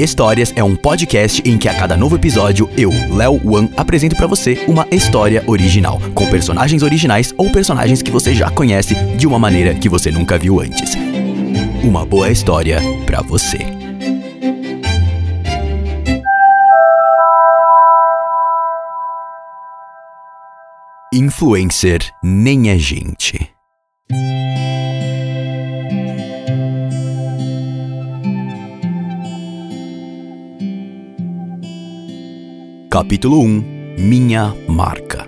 Histórias é um podcast em que a cada novo episódio eu, Léo Wan, apresento para você uma história original, com personagens originais ou personagens que você já conhece de uma maneira que você nunca viu antes. Uma boa história para você. Influencer nem é gente. Capítulo 1 Minha marca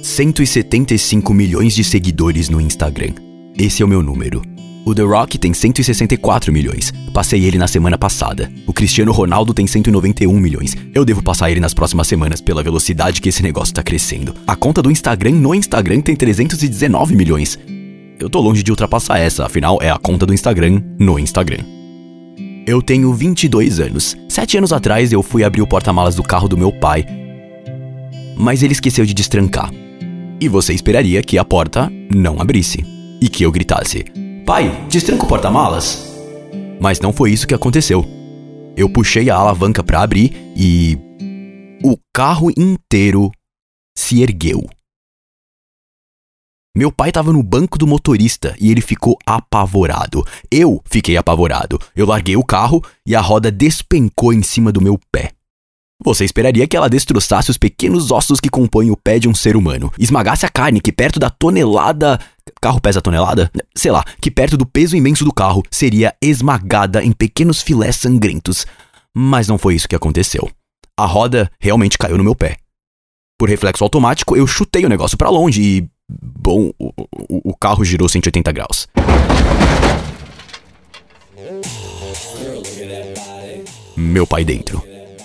175 milhões de seguidores no Instagram. Esse é o meu número. O The Rock tem 164 milhões. Passei ele na semana passada. O Cristiano Ronaldo tem 191 milhões. Eu devo passar ele nas próximas semanas pela velocidade que esse negócio tá crescendo. A conta do Instagram no Instagram tem 319 milhões. Eu tô longe de ultrapassar essa, afinal é a conta do Instagram no Instagram. Eu tenho 22 anos. Sete anos atrás eu fui abrir o porta-malas do carro do meu pai, mas ele esqueceu de destrancar. E você esperaria que a porta não abrisse e que eu gritasse: Pai, destranca o porta-malas? Mas não foi isso que aconteceu. Eu puxei a alavanca para abrir e. O carro inteiro se ergueu. Meu pai estava no banco do motorista e ele ficou apavorado. Eu fiquei apavorado. Eu larguei o carro e a roda despencou em cima do meu pé. Você esperaria que ela destroçasse os pequenos ossos que compõem o pé de um ser humano, esmagasse a carne que perto da tonelada. Carro pesa tonelada? Sei lá, que perto do peso imenso do carro seria esmagada em pequenos filés sangrentos. Mas não foi isso que aconteceu. A roda realmente caiu no meu pé. Por reflexo automático, eu chutei o negócio para longe e Bom, o, o, carro girou 180 graus. Meu pai dentro.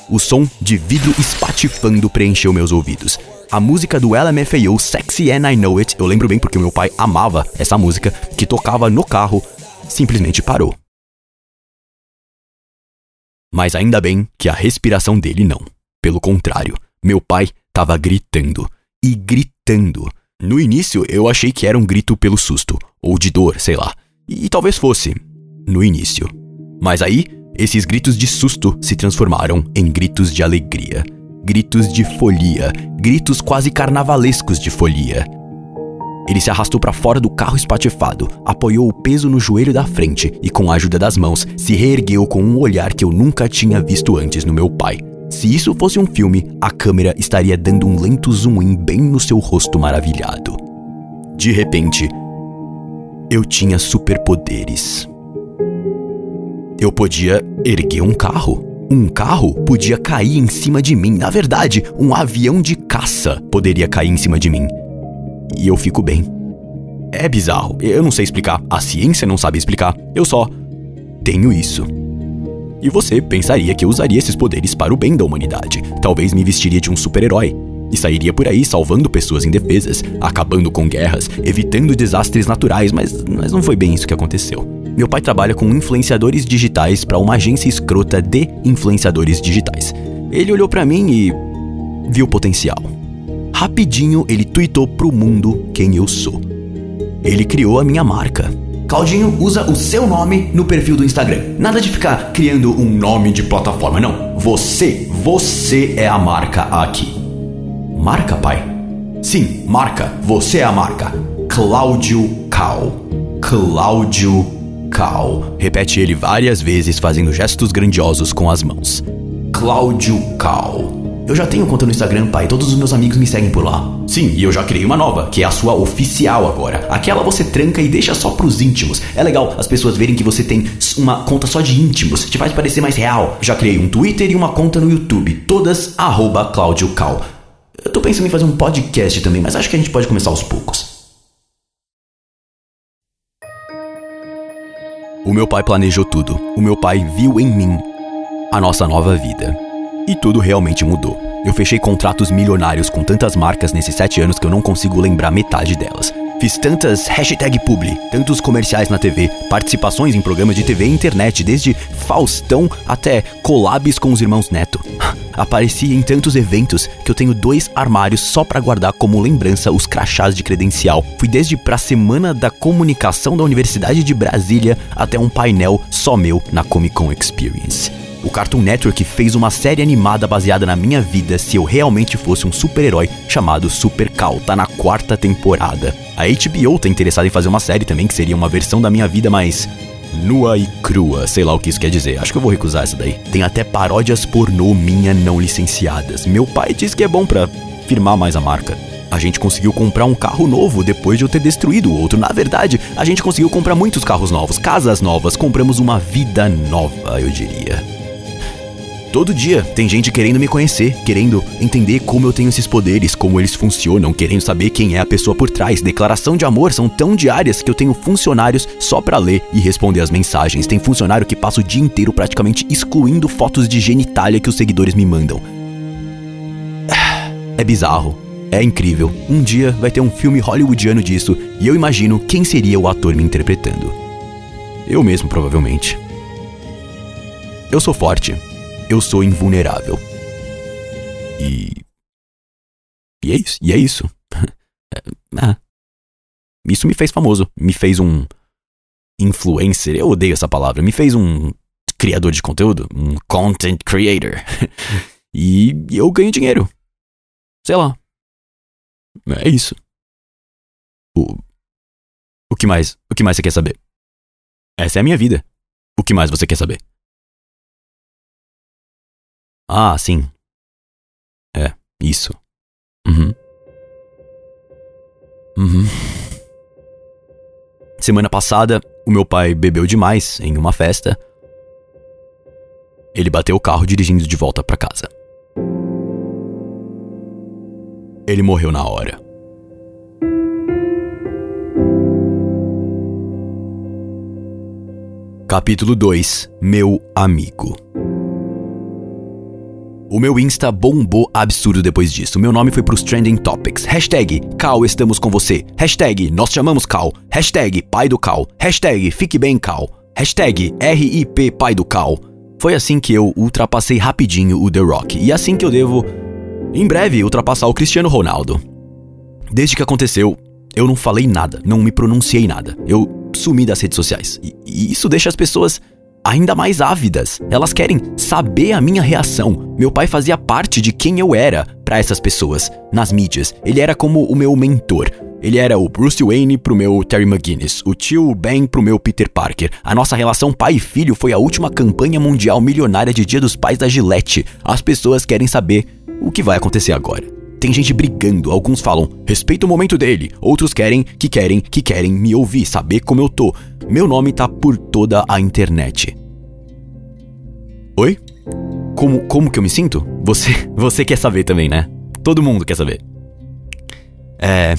O som de vidro espatifando preencheu meus ouvidos. A música do LMFAO, Sexy and I Know It, eu lembro bem porque meu pai amava essa música, que tocava no carro, simplesmente parou. Mas ainda bem que a respiração dele não. Pelo contrário, meu pai estava gritando e gritando no início eu achei que era um grito pelo susto, ou de dor, sei lá. E talvez fosse. No início. Mas aí, esses gritos de susto se transformaram em gritos de alegria. Gritos de folia, gritos quase carnavalescos de folia. Ele se arrastou para fora do carro espatifado, apoiou o peso no joelho da frente e, com a ajuda das mãos, se reergueu com um olhar que eu nunca tinha visto antes no meu pai. Se isso fosse um filme, a câmera estaria dando um lento zoom in bem no seu rosto maravilhado. De repente, eu tinha superpoderes. Eu podia erguer um carro. Um carro podia cair em cima de mim. Na verdade, um avião de caça poderia cair em cima de mim. E eu fico bem. É bizarro, eu não sei explicar, a ciência não sabe explicar, eu só tenho isso. E você pensaria que eu usaria esses poderes para o bem da humanidade. Talvez me vestiria de um super-herói. E sairia por aí salvando pessoas indefesas, acabando com guerras, evitando desastres naturais, mas, mas não foi bem isso que aconteceu. Meu pai trabalha com influenciadores digitais para uma agência escrota de influenciadores digitais. Ele olhou para mim e viu potencial. Rapidinho ele tweetou pro mundo quem eu sou. Ele criou a minha marca, Claudinho usa o seu nome no perfil do Instagram. Nada de ficar criando um nome de plataforma, não. Você, você é a marca aqui. Marca, pai? Sim, marca. Você é a marca. Cláudio Cal. Cláudio Cal. Repete ele várias vezes, fazendo gestos grandiosos com as mãos. Cláudio Cal. Eu já tenho conta no Instagram, pai. Todos os meus amigos me seguem por lá. Sim, e eu já criei uma nova, que é a sua oficial agora. Aquela você tranca e deixa só pros íntimos. É legal as pessoas verem que você tem uma conta só de íntimos. Te faz parecer mais real. Já criei um Twitter e uma conta no YouTube. Todas arroba Claudio Cal. Eu tô pensando em fazer um podcast também, mas acho que a gente pode começar aos poucos. O meu pai planejou tudo. O meu pai viu em mim a nossa nova vida. E tudo realmente mudou. Eu fechei contratos milionários com tantas marcas nesses sete anos que eu não consigo lembrar metade delas. Fiz tantas hashtag publi, tantos comerciais na TV, participações em programas de TV e internet, desde Faustão até collabs com os irmãos Neto. Apareci em tantos eventos que eu tenho dois armários só para guardar como lembrança os crachás de credencial. Fui desde pra semana da comunicação da Universidade de Brasília até um painel só meu na Comic Con Experience. O Cartoon Network fez uma série animada baseada na minha vida se eu realmente fosse um super-herói chamado Super Cal. Tá na quarta temporada. A HBO tá interessada em fazer uma série também que seria uma versão da minha vida, mas nua e crua, sei lá o que isso quer dizer. Acho que eu vou recusar essa daí. Tem até paródias pornô minha não licenciadas. Meu pai diz que é bom pra firmar mais a marca. A gente conseguiu comprar um carro novo depois de eu ter destruído o outro. Na verdade, a gente conseguiu comprar muitos carros novos, casas novas, compramos uma vida nova, eu diria. Todo dia tem gente querendo me conhecer, querendo entender como eu tenho esses poderes, como eles funcionam, querendo saber quem é a pessoa por trás. Declaração de amor são tão diárias que eu tenho funcionários só para ler e responder as mensagens. Tem funcionário que passa o dia inteiro praticamente excluindo fotos de genitália que os seguidores me mandam. É bizarro. É incrível. Um dia vai ter um filme hollywoodiano disso e eu imagino quem seria o ator me interpretando. Eu mesmo, provavelmente. Eu sou forte, eu sou invulnerável. E. E é isso. E é isso. ah. Isso me fez famoso. Me fez um influencer. Eu odeio essa palavra. Me fez um criador de conteúdo. Um content creator. e eu ganho dinheiro. Sei lá. É isso. O. O que mais? O que mais você quer saber? Essa é a minha vida. O que mais você quer saber? Ah, sim. É, isso. Uhum. Uhum. Semana passada, o meu pai bebeu demais em uma festa. Ele bateu o carro dirigindo de volta para casa. Ele morreu na hora. Capítulo 2 Meu amigo o meu Insta bombou absurdo depois disso. Meu nome foi pros Trending Topics. Hashtag Cal, estamos com você. Hashtag Nós chamamos Cal. Hashtag Pai do Cal. Hashtag Fique bem Cal. Hashtag RIP Pai do Cal. Foi assim que eu ultrapassei rapidinho o The Rock. E assim que eu devo, em breve, ultrapassar o Cristiano Ronaldo. Desde que aconteceu, eu não falei nada, não me pronunciei nada. Eu sumi das redes sociais. E, e isso deixa as pessoas ainda mais ávidas. Elas querem saber a minha reação. Meu pai fazia parte de quem eu era para essas pessoas nas mídias. Ele era como o meu mentor. Ele era o Bruce Wayne pro meu Terry McGuinness, o tio Ben pro meu Peter Parker. A nossa relação pai e filho foi a última campanha mundial milionária de Dia dos Pais da Gillette. As pessoas querem saber o que vai acontecer agora. Tem gente brigando, alguns falam, respeita o momento dele, outros querem, que querem, que querem me ouvir, saber como eu tô. Meu nome tá por toda a internet. Oi? Como, como que eu me sinto? Você, você quer saber também, né? Todo mundo quer saber. É.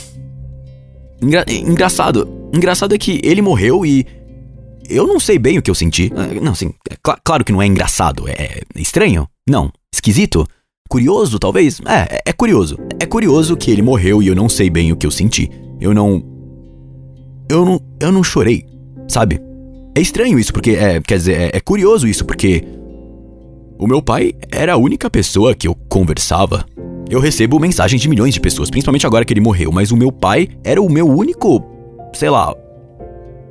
Engra, engraçado. Engraçado é que ele morreu e. Eu não sei bem o que eu senti. Ah, não, assim, é cl claro que não é engraçado. É estranho? Não. Esquisito? Curioso, talvez? É, é, é curioso. É curioso que ele morreu e eu não sei bem o que eu senti. Eu não. Eu não. Eu não chorei sabe? É estranho isso, porque é, quer dizer, é, é curioso isso, porque o meu pai era a única pessoa que eu conversava. Eu recebo mensagens de milhões de pessoas, principalmente agora que ele morreu, mas o meu pai era o meu único, sei lá,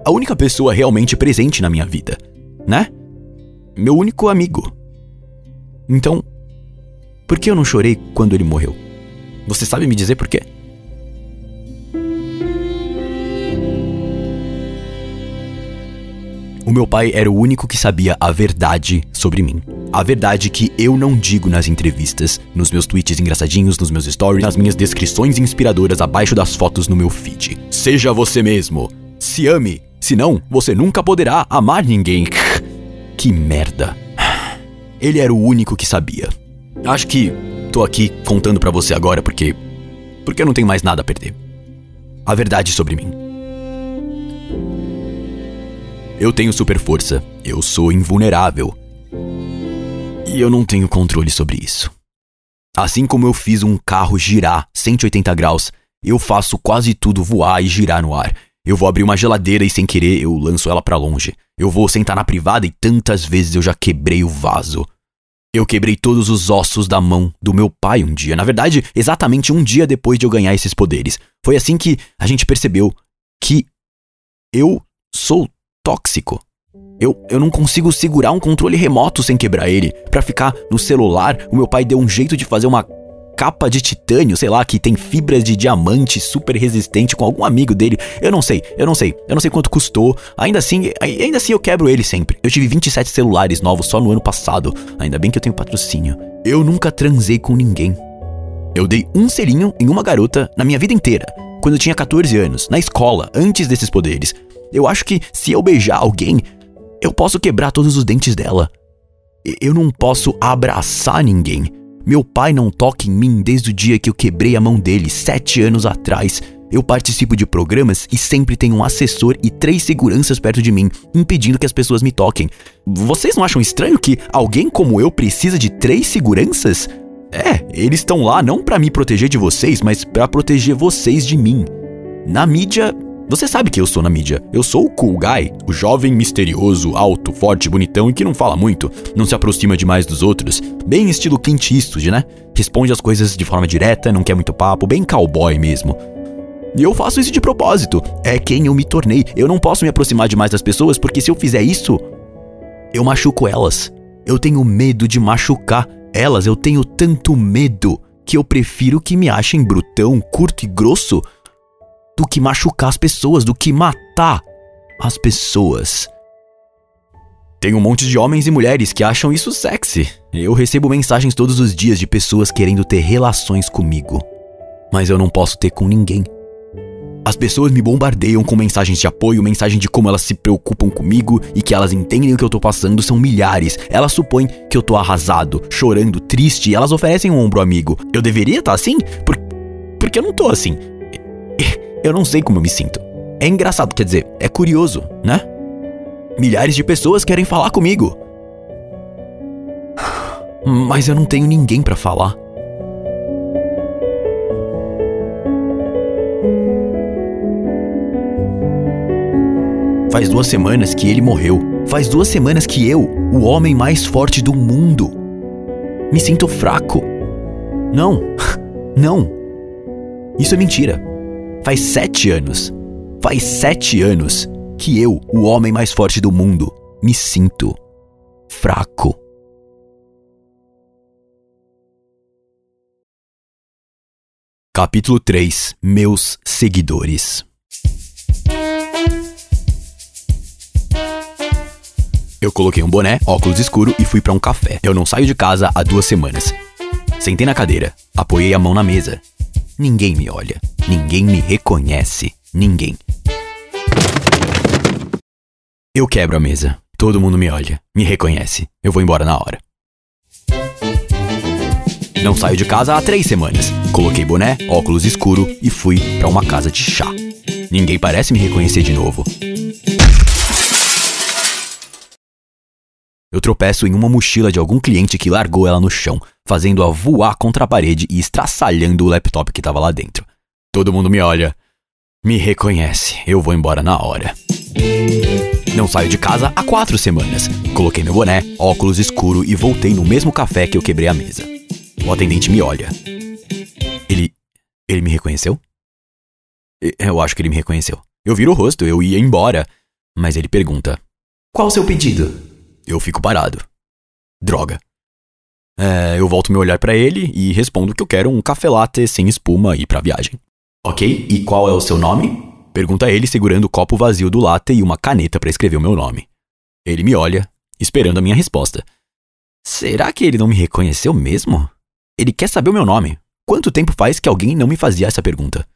a única pessoa realmente presente na minha vida, né? Meu único amigo. Então, por que eu não chorei quando ele morreu? Você sabe me dizer por quê? O meu pai era o único que sabia a verdade sobre mim. A verdade que eu não digo nas entrevistas, nos meus tweets engraçadinhos, nos meus stories, nas minhas descrições inspiradoras abaixo das fotos no meu feed. Seja você mesmo. Se ame. Senão, você nunca poderá amar ninguém. que merda. Ele era o único que sabia. Acho que tô aqui contando para você agora porque porque eu não tenho mais nada a perder. A verdade sobre mim. Eu tenho super força, eu sou invulnerável. E eu não tenho controle sobre isso. Assim como eu fiz um carro girar 180 graus, eu faço quase tudo voar e girar no ar. Eu vou abrir uma geladeira e sem querer eu lanço ela para longe. Eu vou sentar na privada e tantas vezes eu já quebrei o vaso. Eu quebrei todos os ossos da mão do meu pai um dia. Na verdade, exatamente um dia depois de eu ganhar esses poderes. Foi assim que a gente percebeu que eu sou tóxico. Eu, eu não consigo segurar um controle remoto sem quebrar ele. Para ficar no celular, o meu pai deu um jeito de fazer uma capa de titânio, sei lá, que tem fibras de diamante super resistente com algum amigo dele. Eu não sei, eu não sei. Eu não sei quanto custou. Ainda assim, ainda assim eu quebro ele sempre. Eu tive 27 celulares novos só no ano passado. Ainda bem que eu tenho patrocínio. Eu nunca transei com ninguém. Eu dei um selinho em uma garota na minha vida inteira, quando eu tinha 14 anos, na escola, antes desses poderes. Eu acho que se eu beijar alguém, eu posso quebrar todos os dentes dela. Eu não posso abraçar ninguém. Meu pai não toca em mim desde o dia que eu quebrei a mão dele, sete anos atrás. Eu participo de programas e sempre tenho um assessor e três seguranças perto de mim, impedindo que as pessoas me toquem. Vocês não acham estranho que alguém como eu precisa de três seguranças? É, eles estão lá não para me proteger de vocês, mas para proteger vocês de mim. Na mídia, você sabe que eu sou na mídia. Eu sou o cool guy, o jovem misterioso, alto, forte, bonitão e que não fala muito, não se aproxima demais dos outros. Bem estilo Clint Eastwood, né? Responde as coisas de forma direta, não quer muito papo, bem cowboy mesmo. E eu faço isso de propósito. É quem eu me tornei. Eu não posso me aproximar demais das pessoas porque se eu fizer isso, eu machuco elas. Eu tenho medo de machucar elas. Eu tenho tanto medo que eu prefiro que me achem brutão, curto e grosso do que machucar as pessoas, do que matar as pessoas. Tem um monte de homens e mulheres que acham isso sexy. Eu recebo mensagens todos os dias de pessoas querendo ter relações comigo. Mas eu não posso ter com ninguém. As pessoas me bombardeiam com mensagens de apoio, mensagem de como elas se preocupam comigo e que elas entendem o que eu tô passando são milhares. Elas supõem que eu tô arrasado, chorando, triste e elas oferecem um ombro amigo. Eu deveria estar tá assim? Por... Porque eu não tô assim. Eu não sei como eu me sinto. É engraçado, quer dizer, é curioso, né? Milhares de pessoas querem falar comigo. Mas eu não tenho ninguém para falar. Faz duas semanas que ele morreu. Faz duas semanas que eu, o homem mais forte do mundo, me sinto fraco. Não, não. Isso é mentira. Faz sete anos, faz sete anos que eu, o homem mais forte do mundo, me sinto fraco. Capítulo 3 Meus seguidores Eu coloquei um boné, óculos escuro e fui para um café. Eu não saio de casa há duas semanas. Sentei na cadeira, apoiei a mão na mesa Ninguém me olha. Ninguém me reconhece. Ninguém. Eu quebro a mesa. Todo mundo me olha, me reconhece. Eu vou embora na hora. Não saio de casa há três semanas. Coloquei boné, óculos escuro e fui para uma casa de chá. Ninguém parece me reconhecer de novo. Eu tropeço em uma mochila de algum cliente que largou ela no chão, fazendo-a voar contra a parede e estraçalhando o laptop que estava lá dentro. Todo mundo me olha, me reconhece, eu vou embora na hora. Não saio de casa há quatro semanas. Coloquei meu boné, óculos escuro e voltei no mesmo café que eu quebrei a mesa. O atendente me olha. Ele. Ele me reconheceu? Eu acho que ele me reconheceu. Eu viro o rosto, eu ia embora. Mas ele pergunta: Qual o seu pedido? Eu fico parado. Droga. É, eu volto meu olhar para ele e respondo que eu quero um café latte sem espuma e pra viagem. Ok, e qual é o seu nome? Pergunta ele segurando o copo vazio do latte e uma caneta para escrever o meu nome. Ele me olha, esperando a minha resposta. Será que ele não me reconheceu mesmo? Ele quer saber o meu nome. Quanto tempo faz que alguém não me fazia essa pergunta?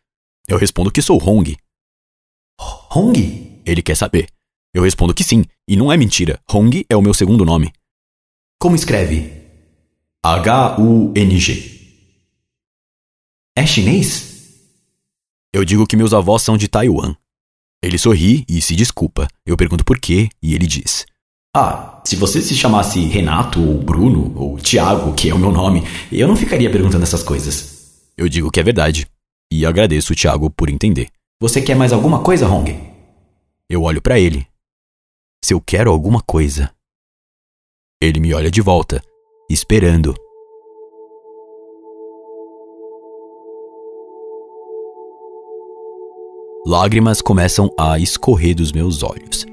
Eu respondo que sou Hong. Hong? Ele quer saber. Eu respondo que sim, e não é mentira. Hong é o meu segundo nome. Como escreve? H-U-N-G. É chinês? Eu digo que meus avós são de Taiwan. Ele sorri e se desculpa. Eu pergunto por quê e ele diz: Ah, se você se chamasse Renato ou Bruno ou Tiago, que é o meu nome, eu não ficaria perguntando essas coisas. Eu digo que é verdade e agradeço o Tiago por entender. Você quer mais alguma coisa, Hong? Eu olho para ele se eu quero alguma coisa. Ele me olha de volta, esperando. Lágrimas começam a escorrer dos meus olhos.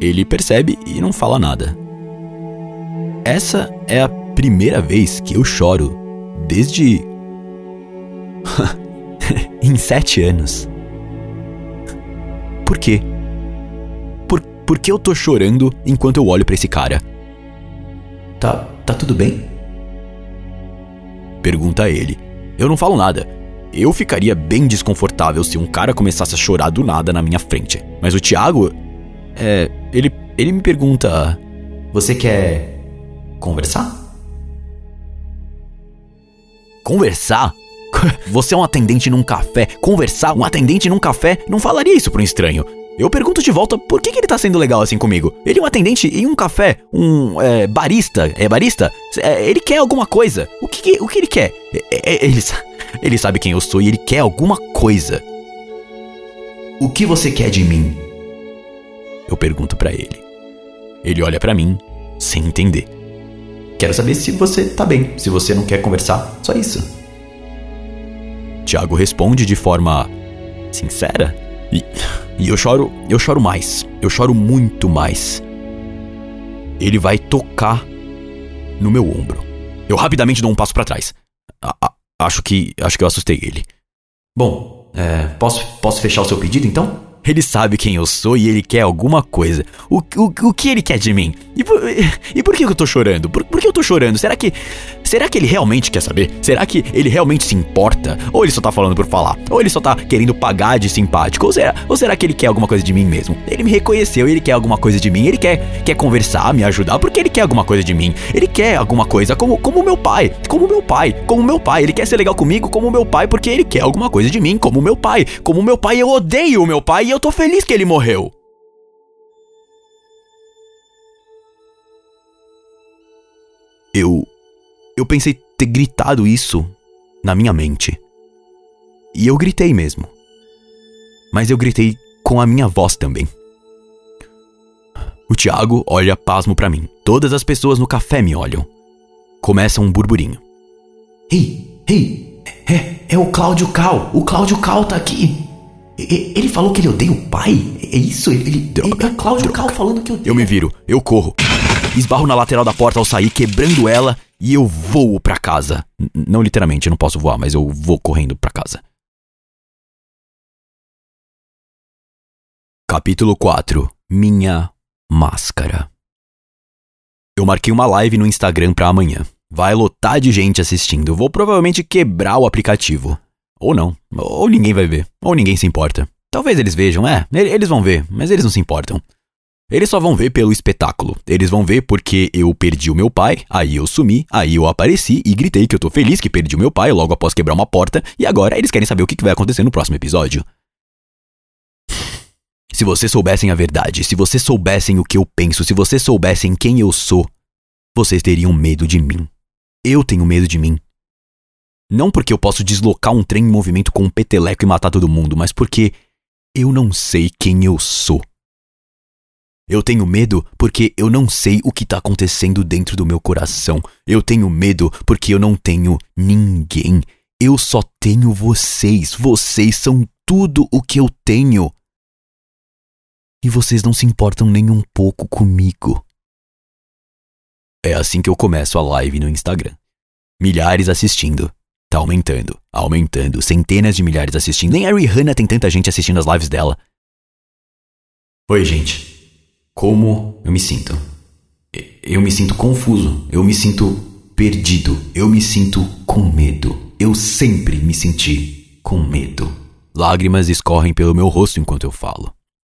Ele percebe e não fala nada. Essa é a primeira vez que eu choro desde. em sete anos. Por quê? Por, que eu tô chorando enquanto eu olho para esse cara? Tá, tá tudo bem? Pergunta ele. Eu não falo nada. Eu ficaria bem desconfortável se um cara começasse a chorar do nada na minha frente. Mas o Thiago. É. Ele, ele me pergunta: Você quer. conversar? Conversar? Você é um atendente num café. Conversar? Um atendente num café? Não falaria isso para um estranho. Eu pergunto de volta por que, que, ele tá sendo legal assim comigo. Ele é um atendente em um café, um é, barista. É barista? É, ele quer alguma coisa. O que, o que ele quer? É, é, ele, ele sabe quem eu sou e ele quer alguma coisa. O que você quer de mim? Eu pergunto para ele. Ele olha para mim sem entender. Quero saber se você tá bem, se você não quer conversar, só isso. Tiago responde de forma sincera e, e eu choro, eu choro mais. Eu choro muito mais. Ele vai tocar no meu ombro. Eu rapidamente dou um passo para trás. A, a, acho que acho que eu assustei ele. Bom, é, posso posso fechar o seu pedido então? Ele sabe quem eu sou e ele quer alguma coisa. O, o, o que ele quer de mim? E por, e por que eu tô chorando? Por, por que eu tô chorando? Será que. Será que ele realmente quer saber? Será que ele realmente se importa? Ou ele só tá falando por falar? Ou ele só tá querendo pagar de simpático? Ou será, ou será que ele quer alguma coisa de mim mesmo? Ele me reconheceu e ele quer alguma coisa de mim. Ele quer, quer conversar, me ajudar, porque ele quer alguma coisa de mim. Ele quer alguma coisa como, como meu pai. Como meu pai. Como meu pai. Ele quer ser legal comigo como meu pai, porque ele quer alguma coisa de mim, como meu pai. Como meu pai, eu odeio o meu pai eu tô feliz que ele morreu. Eu. Eu pensei ter gritado isso na minha mente. E eu gritei mesmo. Mas eu gritei com a minha voz também. O Tiago olha pasmo para mim. Todas as pessoas no café me olham. Começa um burburinho. Ei, ei, é, é o Cláudio Cal. O Cláudio Cal tá aqui. Ele falou que ele odeia o pai? É isso? Ele. ele droga, é Cláudio Cal falando que odeia. Eu me viro, eu corro. Esbarro na lateral da porta ao sair, quebrando ela, e eu voo pra casa. N não literalmente, eu não posso voar, mas eu vou correndo pra casa. Capítulo 4 Minha Máscara Eu marquei uma live no Instagram pra amanhã. Vai lotar de gente assistindo. Vou provavelmente quebrar o aplicativo. Ou não. Ou ninguém vai ver. Ou ninguém se importa. Talvez eles vejam, é. Eles vão ver, mas eles não se importam. Eles só vão ver pelo espetáculo. Eles vão ver porque eu perdi o meu pai, aí eu sumi, aí eu apareci e gritei que eu tô feliz que perdi o meu pai logo após quebrar uma porta, e agora eles querem saber o que vai acontecer no próximo episódio. Se vocês soubessem a verdade, se vocês soubessem o que eu penso, se vocês soubessem quem eu sou, vocês teriam medo de mim. Eu tenho medo de mim. Não porque eu posso deslocar um trem em movimento com um peteleco e matar todo mundo, mas porque eu não sei quem eu sou. Eu tenho medo porque eu não sei o que está acontecendo dentro do meu coração. Eu tenho medo porque eu não tenho ninguém. Eu só tenho vocês. Vocês são tudo o que eu tenho. E vocês não se importam nem um pouco comigo. É assim que eu começo a live no Instagram. Milhares assistindo. Tá aumentando, aumentando, centenas de milhares assistindo. Nem a Rihanna tem tanta gente assistindo as lives dela. Oi, gente. Como eu me sinto? Eu me sinto confuso, eu me sinto perdido, eu me sinto com medo. Eu sempre me senti com medo. Lágrimas escorrem pelo meu rosto enquanto eu falo.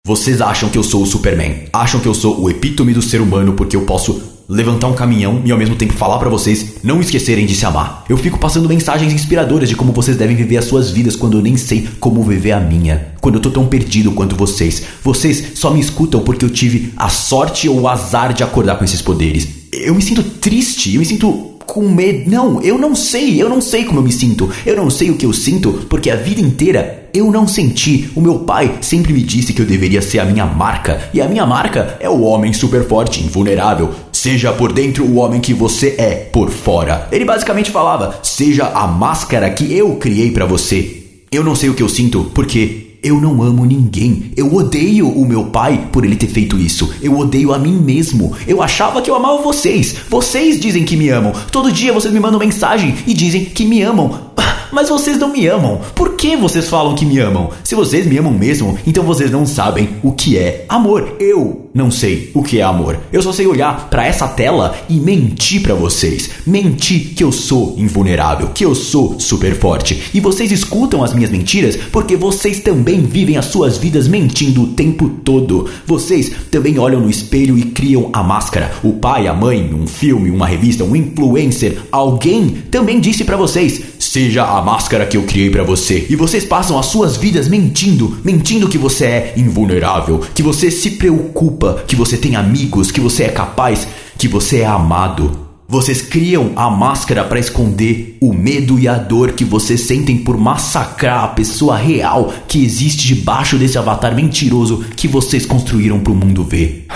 Vocês acham que eu sou o Superman? Acham que eu sou o epítome do ser humano porque eu posso levantar um caminhão e ao mesmo tempo falar para vocês não esquecerem de se amar. Eu fico passando mensagens inspiradoras de como vocês devem viver as suas vidas quando eu nem sei como viver a minha. Quando eu tô tão perdido quanto vocês. Vocês só me escutam porque eu tive a sorte ou o azar de acordar com esses poderes. Eu me sinto triste, eu me sinto com medo. Não, eu não sei, eu não sei como eu me sinto. Eu não sei o que eu sinto porque a vida inteira eu não senti. O meu pai sempre me disse que eu deveria ser a minha marca. E a minha marca é o homem super forte, invulnerável, seja por dentro o homem que você é por fora. Ele basicamente falava: seja a máscara que eu criei para você. Eu não sei o que eu sinto porque eu não amo ninguém. Eu odeio o meu pai por ele ter feito isso. Eu odeio a mim mesmo. Eu achava que eu amava vocês. Vocês dizem que me amam. Todo dia vocês me mandam mensagem e dizem que me amam. Mas vocês não me amam. Por que vocês falam que me amam? Se vocês me amam mesmo, então vocês não sabem o que é amor. Eu não sei o que é amor. Eu só sei olhar para essa tela e mentir para vocês. Mentir que eu sou invulnerável, que eu sou super forte. E vocês escutam as minhas mentiras porque vocês também vivem as suas vidas mentindo o tempo todo. Vocês também olham no espelho e criam a máscara. O pai, a mãe, um filme, uma revista, um influencer, alguém também disse para vocês: "Seja a máscara que eu criei para você. E vocês passam as suas vidas mentindo, mentindo que você é invulnerável, que você se preocupa, que você tem amigos, que você é capaz, que você é amado. Vocês criam a máscara para esconder o medo e a dor que vocês sentem por massacrar a pessoa real que existe debaixo desse avatar mentiroso que vocês construíram para o mundo ver.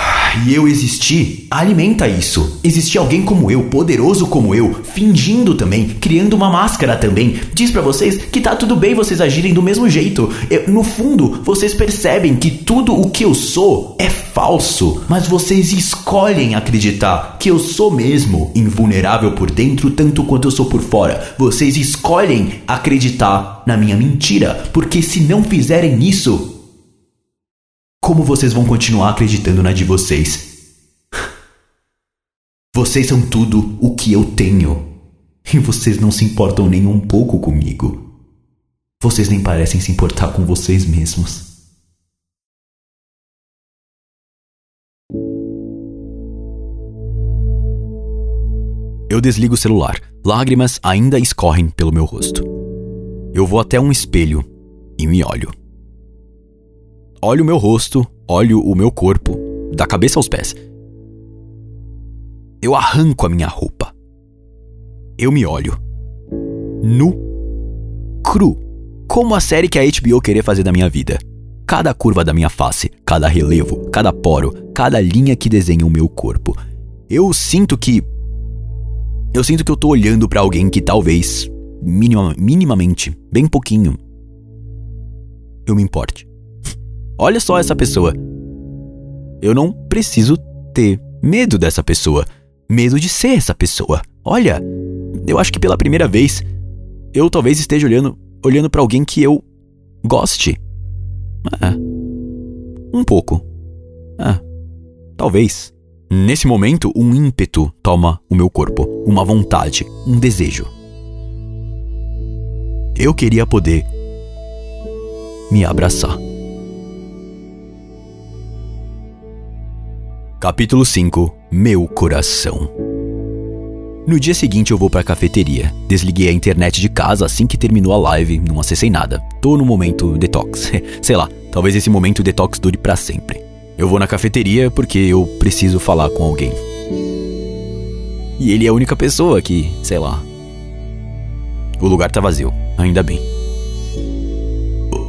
E eu existir alimenta isso. Existir alguém como eu, poderoso como eu, fingindo também, criando uma máscara também, diz para vocês que tá tudo bem vocês agirem do mesmo jeito. Eu, no fundo, vocês percebem que tudo o que eu sou é falso, mas vocês escolhem acreditar que eu sou mesmo invulnerável por dentro tanto quanto eu sou por fora. Vocês escolhem acreditar na minha mentira, porque se não fizerem isso, como vocês vão continuar acreditando na de vocês? Vocês são tudo o que eu tenho. E vocês não se importam nem um pouco comigo. Vocês nem parecem se importar com vocês mesmos. Eu desligo o celular. Lágrimas ainda escorrem pelo meu rosto. Eu vou até um espelho e me olho. Olho o meu rosto, olho o meu corpo, da cabeça aos pés. Eu arranco a minha roupa. Eu me olho. Nu. Cru. Como a série que a HBO queria fazer da minha vida. Cada curva da minha face, cada relevo, cada poro, cada linha que desenha o meu corpo. Eu sinto que. Eu sinto que eu tô olhando para alguém que talvez, minima, minimamente, bem pouquinho, eu me importe. Olha só essa pessoa. Eu não preciso ter medo dessa pessoa. Medo de ser essa pessoa. Olha, eu acho que pela primeira vez eu talvez esteja olhando olhando para alguém que eu goste. Ah, um pouco. Ah, talvez. Nesse momento, um ímpeto toma o meu corpo, uma vontade, um desejo. Eu queria poder me abraçar. Capítulo 5 Meu coração. No dia seguinte eu vou para a cafeteria. Desliguei a internet de casa assim que terminou a live, não acessei nada. Tô no momento detox. Sei lá, talvez esse momento detox dure para sempre. Eu vou na cafeteria porque eu preciso falar com alguém. E ele é a única pessoa que, sei lá. O lugar tá vazio, ainda bem.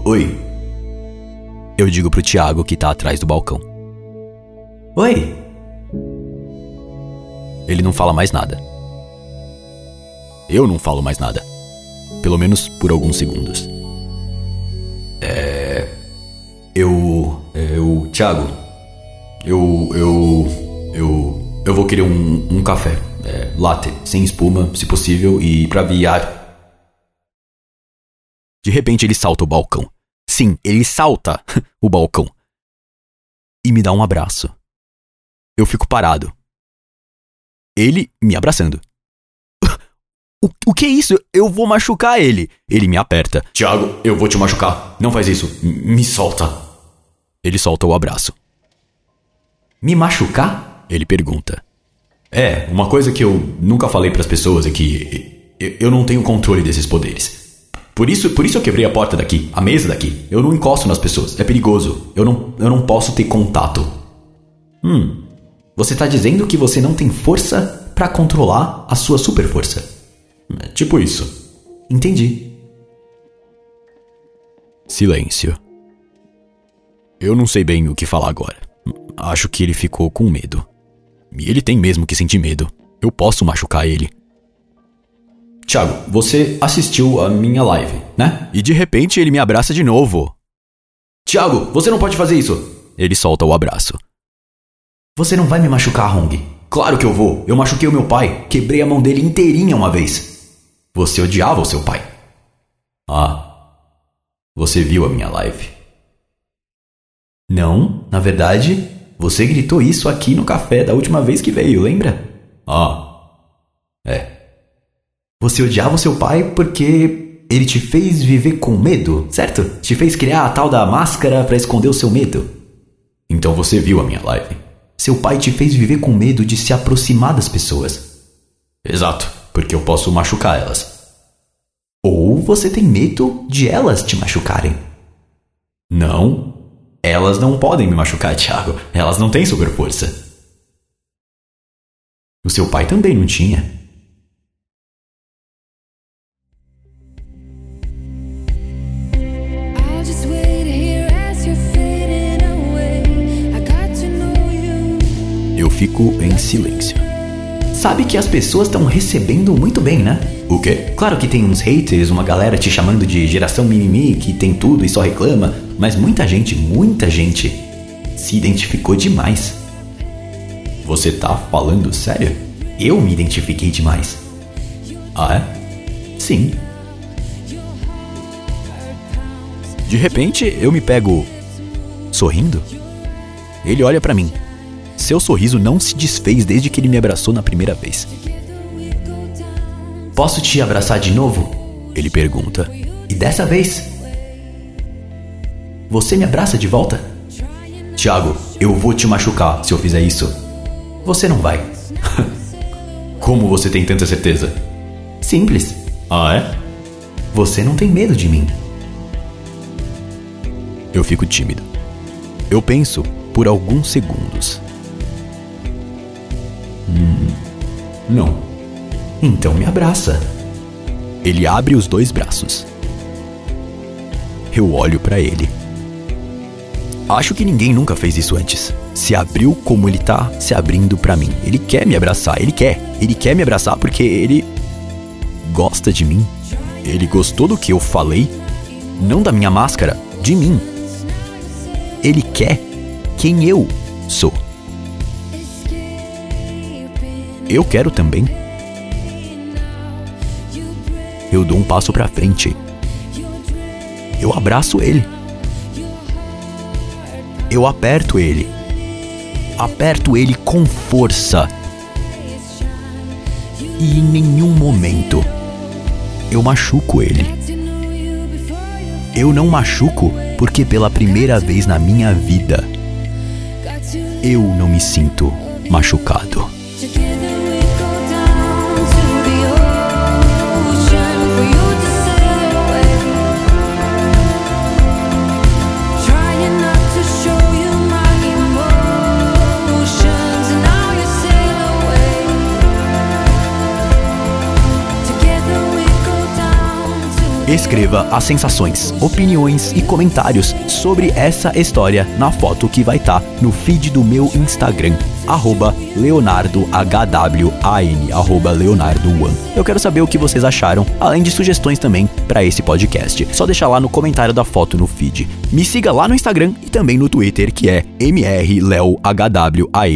Oi. Eu digo pro Thiago que tá atrás do balcão. Oi. Ele não fala mais nada. Eu não falo mais nada. Pelo menos por alguns segundos. É. Eu. Eu. Thiago. Eu. Eu. Eu. Eu vou querer um, um café. É, latte, sem espuma, se possível, e pra viar. De repente ele salta o balcão. Sim, ele salta o balcão. E me dá um abraço. Eu fico parado. Ele me abraçando. O, o que é isso? Eu vou machucar ele. Ele me aperta. Tiago, eu vou te machucar. Não faz isso. Me solta. Ele solta o abraço. Me machucar? Ele pergunta. É, uma coisa que eu nunca falei para as pessoas é que eu não tenho controle desses poderes. Por isso, por isso eu quebrei a porta daqui, a mesa daqui. Eu não encosto nas pessoas, é perigoso. Eu não, eu não posso ter contato. Hum, você está dizendo que você não tem força para controlar a sua super força. É tipo isso. Entendi. Silêncio. Eu não sei bem o que falar agora. Acho que ele ficou com medo. E ele tem mesmo que sentir medo. Eu posso machucar ele. Tiago, você assistiu a minha live, né? E de repente ele me abraça de novo. Tiago, você não pode fazer isso. Ele solta o abraço. Você não vai me machucar, Hong. Claro que eu vou. Eu machuquei o meu pai. Quebrei a mão dele inteirinha uma vez. Você odiava o seu pai. Ah, você viu a minha live. Não, na verdade, você gritou isso aqui no café da última vez que veio, lembra? Ah, é. Você odiava o seu pai porque ele te fez viver com medo, certo? Te fez criar a tal da máscara para esconder o seu medo. Então você viu a minha live. Seu pai te fez viver com medo de se aproximar das pessoas. Exato, porque eu posso machucar elas. Ou você tem medo de elas te machucarem. Não, elas não podem me machucar, Thiago. Elas não têm super força. O seu pai também não tinha. Eu fico em silêncio. Sabe que as pessoas estão recebendo muito bem, né? O quê? Claro que tem uns haters, uma galera te chamando de geração mimimi, que tem tudo e só reclama, mas muita gente, muita gente se identificou demais. Você tá falando sério? Eu me identifiquei demais. Ah, é? Sim. De repente, eu me pego sorrindo. Ele olha para mim. Seu sorriso não se desfez desde que ele me abraçou na primeira vez. Posso te abraçar de novo? Ele pergunta. E dessa vez? Você me abraça de volta? Tiago, eu vou te machucar se eu fizer isso. Você não vai. Como você tem tanta certeza? Simples. Ah, é? Você não tem medo de mim. Eu fico tímido. Eu penso por alguns segundos. Hum, não. Então me abraça. Ele abre os dois braços. Eu olho para ele. Acho que ninguém nunca fez isso antes. Se abriu como ele tá se abrindo para mim. Ele quer me abraçar, ele quer. Ele quer me abraçar porque ele gosta de mim. Ele gostou do que eu falei, não da minha máscara, de mim. Ele quer quem eu sou. Eu quero também. Eu dou um passo para frente. Eu abraço ele. Eu aperto ele. Aperto ele com força. E em nenhum momento eu machuco ele. Eu não machuco porque pela primeira vez na minha vida eu não me sinto machucado. Escreva as sensações, opiniões e comentários sobre essa história na foto que vai estar tá no feed do meu Instagram, arroba leonardohwan, arroba leonardoone. Eu quero saber o que vocês acharam, além de sugestões também para esse podcast. Só deixa lá no comentário da foto no feed. Me siga lá no Instagram e também no Twitter, que é mrleohwan,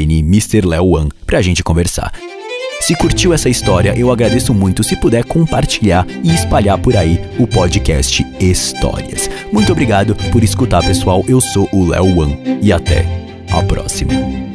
Mr. Leo One, pra gente conversar. Se curtiu essa história, eu agradeço muito se puder compartilhar e espalhar por aí o podcast Histórias. Muito obrigado por escutar, pessoal. Eu sou o Léo One e até a próxima.